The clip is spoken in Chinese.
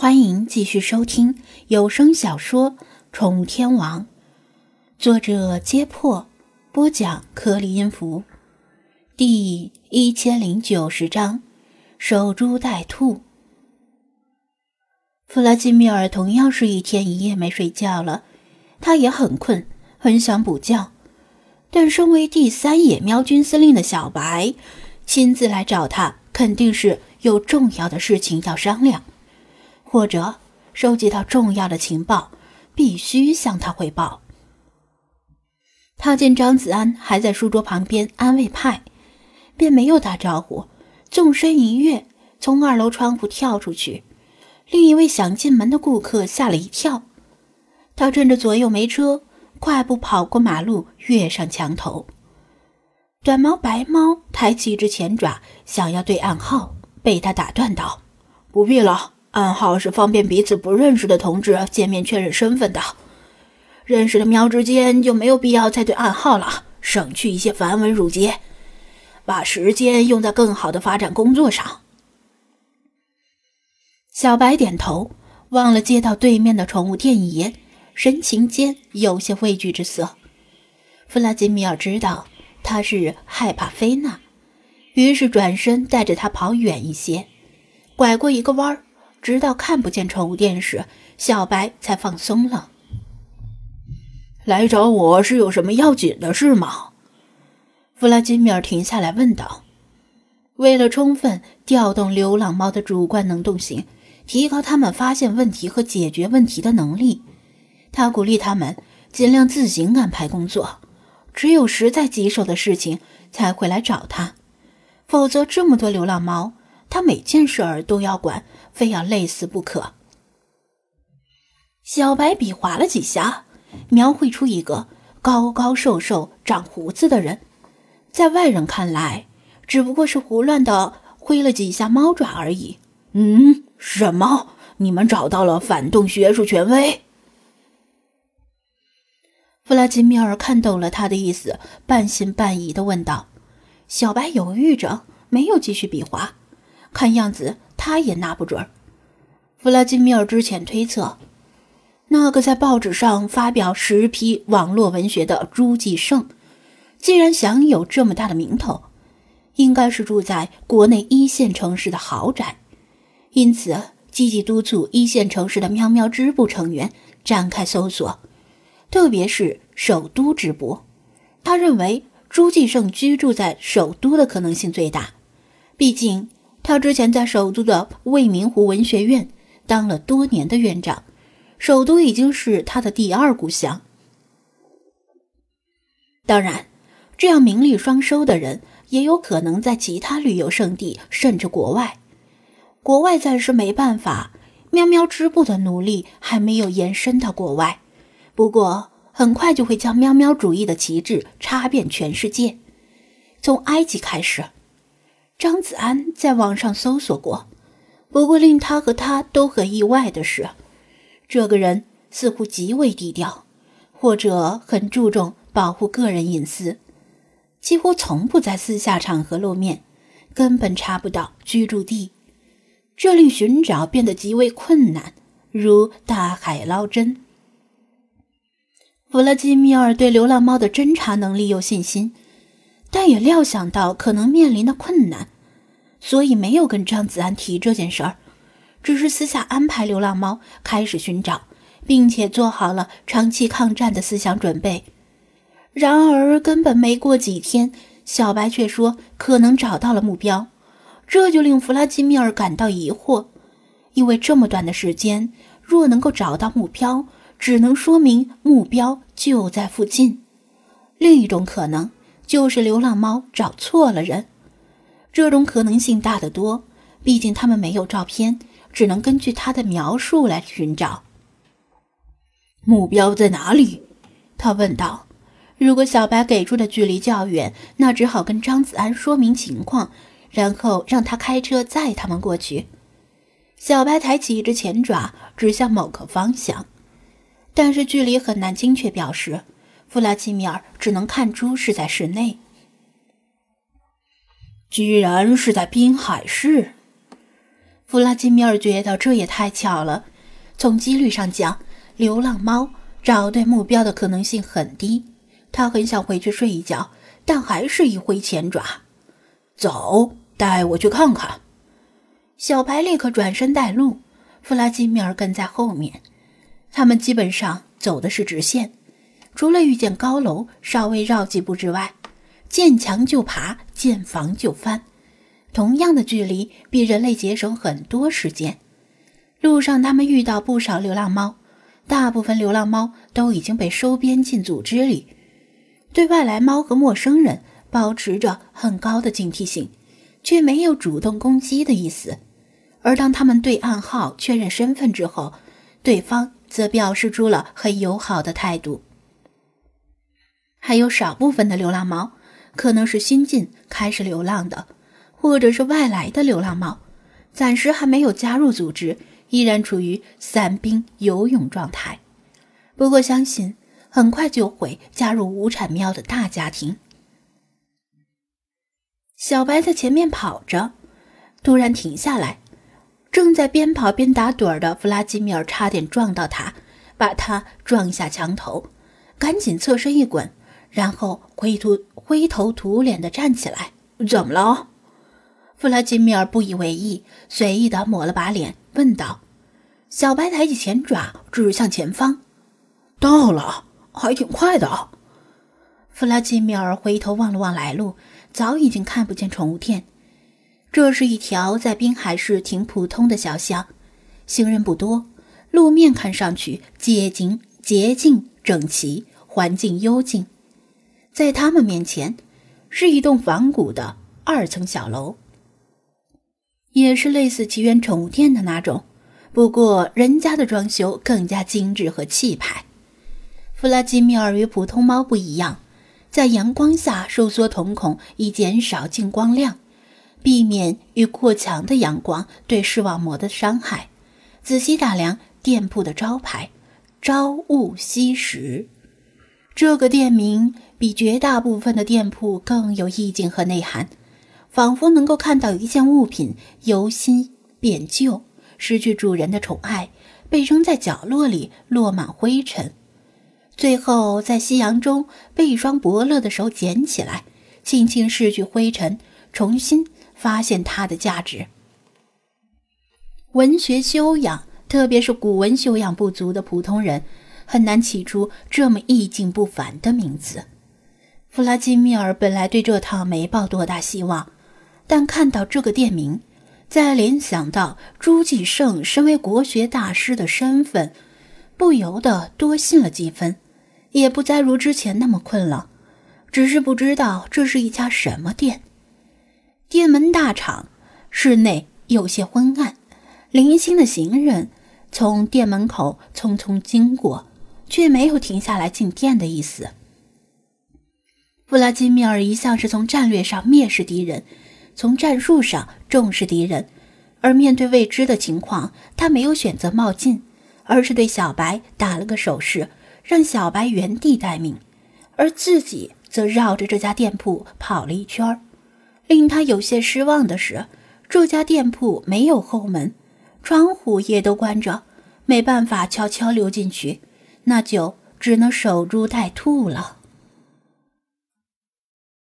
欢迎继续收听有声小说《宠物天王》，作者：揭破，播讲：颗粒音符，第一千零九十章：守株待兔。弗拉基米尔同样是一天一夜没睡觉了，他也很困，很想补觉。但身为第三野喵军司令的小白，亲自来找他，肯定是有重要的事情要商量。或者收集到重要的情报，必须向他汇报。他见张子安还在书桌旁边安慰派，便没有打招呼，纵身一跃，从二楼窗户跳出去。另一位想进门的顾客吓了一跳，他趁着左右没车，快步跑过马路，跃上墙头。短毛白猫抬起一只前爪，想要对暗号，被他打断道：“不必了。”暗号是方便彼此不认识的同志见面确认身份的，认识的喵之间就没有必要再对暗号了，省去一些繁文缛节，把时间用在更好的发展工作上。小白点头，望了街道对面的宠物店爷，神情间有些畏惧之色。弗拉基米尔知道他是害怕菲娜，于是转身带着他跑远一些，拐过一个弯儿。直到看不见宠物店时，小白才放松了。来找我是有什么要紧的事吗？弗拉基米尔停下来问道。为了充分调动流浪猫的主观能动性，提高它们发现问题和解决问题的能力，他鼓励他们尽量自行安排工作，只有实在棘手的事情才会来找他，否则这么多流浪猫。他每件事儿都要管，非要累死不可。小白比划了几下，描绘出一个高高瘦瘦、长胡子的人，在外人看来，只不过是胡乱的挥了几下猫爪而已。嗯，什么？你们找到了反动学术权威？弗拉基米尔看懂了他的意思，半信半疑的问道。小白犹豫着，没有继续比划。看样子他也拿不准。弗拉基米尔之前推测，那个在报纸上发表十批网络文学的朱继胜，既然享有这么大的名头，应该是住在国内一线城市的豪宅，因此积极督促一线城市的喵喵支部成员展开搜索，特别是首都支部。他认为朱继胜居住在首都的可能性最大，毕竟。他之前在首都的未名湖文学院当了多年的院长，首都已经是他的第二故乡。当然，这样名利双收的人也有可能在其他旅游胜地，甚至国外。国外暂时没办法，喵喵织布的努力还没有延伸到国外。不过，很快就会将喵喵主义的旗帜插遍全世界，从埃及开始。张子安在网上搜索过，不过令他和他都很意外的是，这个人似乎极为低调，或者很注重保护个人隐私，几乎从不在私下场合露面，根本查不到居住地，这令寻找变得极为困难，如大海捞针。弗拉基米尔对流浪猫的侦查能力有信心。但也料想到可能面临的困难，所以没有跟张子安提这件事儿，只是私下安排流浪猫开始寻找，并且做好了长期抗战的思想准备。然而，根本没过几天，小白却说可能找到了目标，这就令弗拉基米尔感到疑惑，因为这么短的时间，若能够找到目标，只能说明目标就在附近。另一种可能。就是流浪猫找错了人，这种可能性大得多。毕竟他们没有照片，只能根据他的描述来寻找。目标在哪里？他问道。如果小白给出的距离较远，那只好跟张子安说明情况，然后让他开车载他们过去。小白抬起一只前爪，指向某个方向，但是距离很难精确表示。弗拉基米尔只能看出是在室内，居然是在滨海市。弗拉基米尔觉得这也太巧了。从几率上讲，流浪猫找对目标的可能性很低。他很想回去睡一觉，但还是一挥前爪：“走，带我去看看。”小白立刻转身带路，弗拉基米尔跟在后面。他们基本上走的是直线，除了遇见高楼稍微绕几步之外，见墙就爬，见房就翻。同样的距离，比人类节省很多时间。路上，他们遇到不少流浪猫，大部分流浪猫都已经被收编进组织里，对外来猫和陌生人保持着很高的警惕性，却没有主动攻击的意思。而当他们对暗号确认身份之后，对方则表示出了很友好的态度。还有少部分的流浪猫，可能是新近开始流浪的。或者是外来的流浪猫，暂时还没有加入组织，依然处于散兵游勇状态。不过，相信很快就会加入无产喵的大家庭。小白在前面跑着，突然停下来，正在边跑边打盹的弗拉基米尔差点撞到他，把他撞下墙头，赶紧侧身一滚，然后灰头灰头土脸的站起来：“怎么了？”弗拉基米尔不以为意，随意的抹了把脸，问道：“小白抬起前爪，指向前方，到了，还挺快的。”弗拉基米尔回头望了望来路，早已经看不见宠物店。这是一条在滨海市挺普通的小巷，行人不多，路面看上去洁净、洁净整齐，环境幽静。在他们面前，是一栋仿古的二层小楼。也是类似奇缘宠物店的那种，不过人家的装修更加精致和气派。弗拉基米尔与普通猫不一样，在阳光下收缩瞳孔以减少进光量，避免与过强的阳光对视网膜的伤害。仔细打量店铺的招牌“朝雾夕拾”，这个店名比绝大部分的店铺更有意境和内涵。仿佛能够看到一件物品由新变旧，失去主人的宠爱，被扔在角落里落满灰尘，最后在夕阳中被一双伯乐的手捡起来，轻轻拭去灰尘，重新发现它的价值。文学修养，特别是古文修养不足的普通人，很难起出这么意境不凡的名字。弗拉基米尔本来对这趟没抱多大希望。但看到这个店名，再联想到朱继胜身为国学大师的身份，不由得多信了几分，也不再如之前那么困了。只是不知道这是一家什么店。店门大敞，室内有些昏暗，零星的行人从店门口匆匆经过，却没有停下来进店的意思。弗拉基米尔一向是从战略上蔑视敌人。从战术上重视敌人，而面对未知的情况，他没有选择冒进，而是对小白打了个手势，让小白原地待命，而自己则绕着这家店铺跑了一圈。令他有些失望的是，这家店铺没有后门，窗户也都关着，没办法悄悄溜进去，那就只能守株待兔了。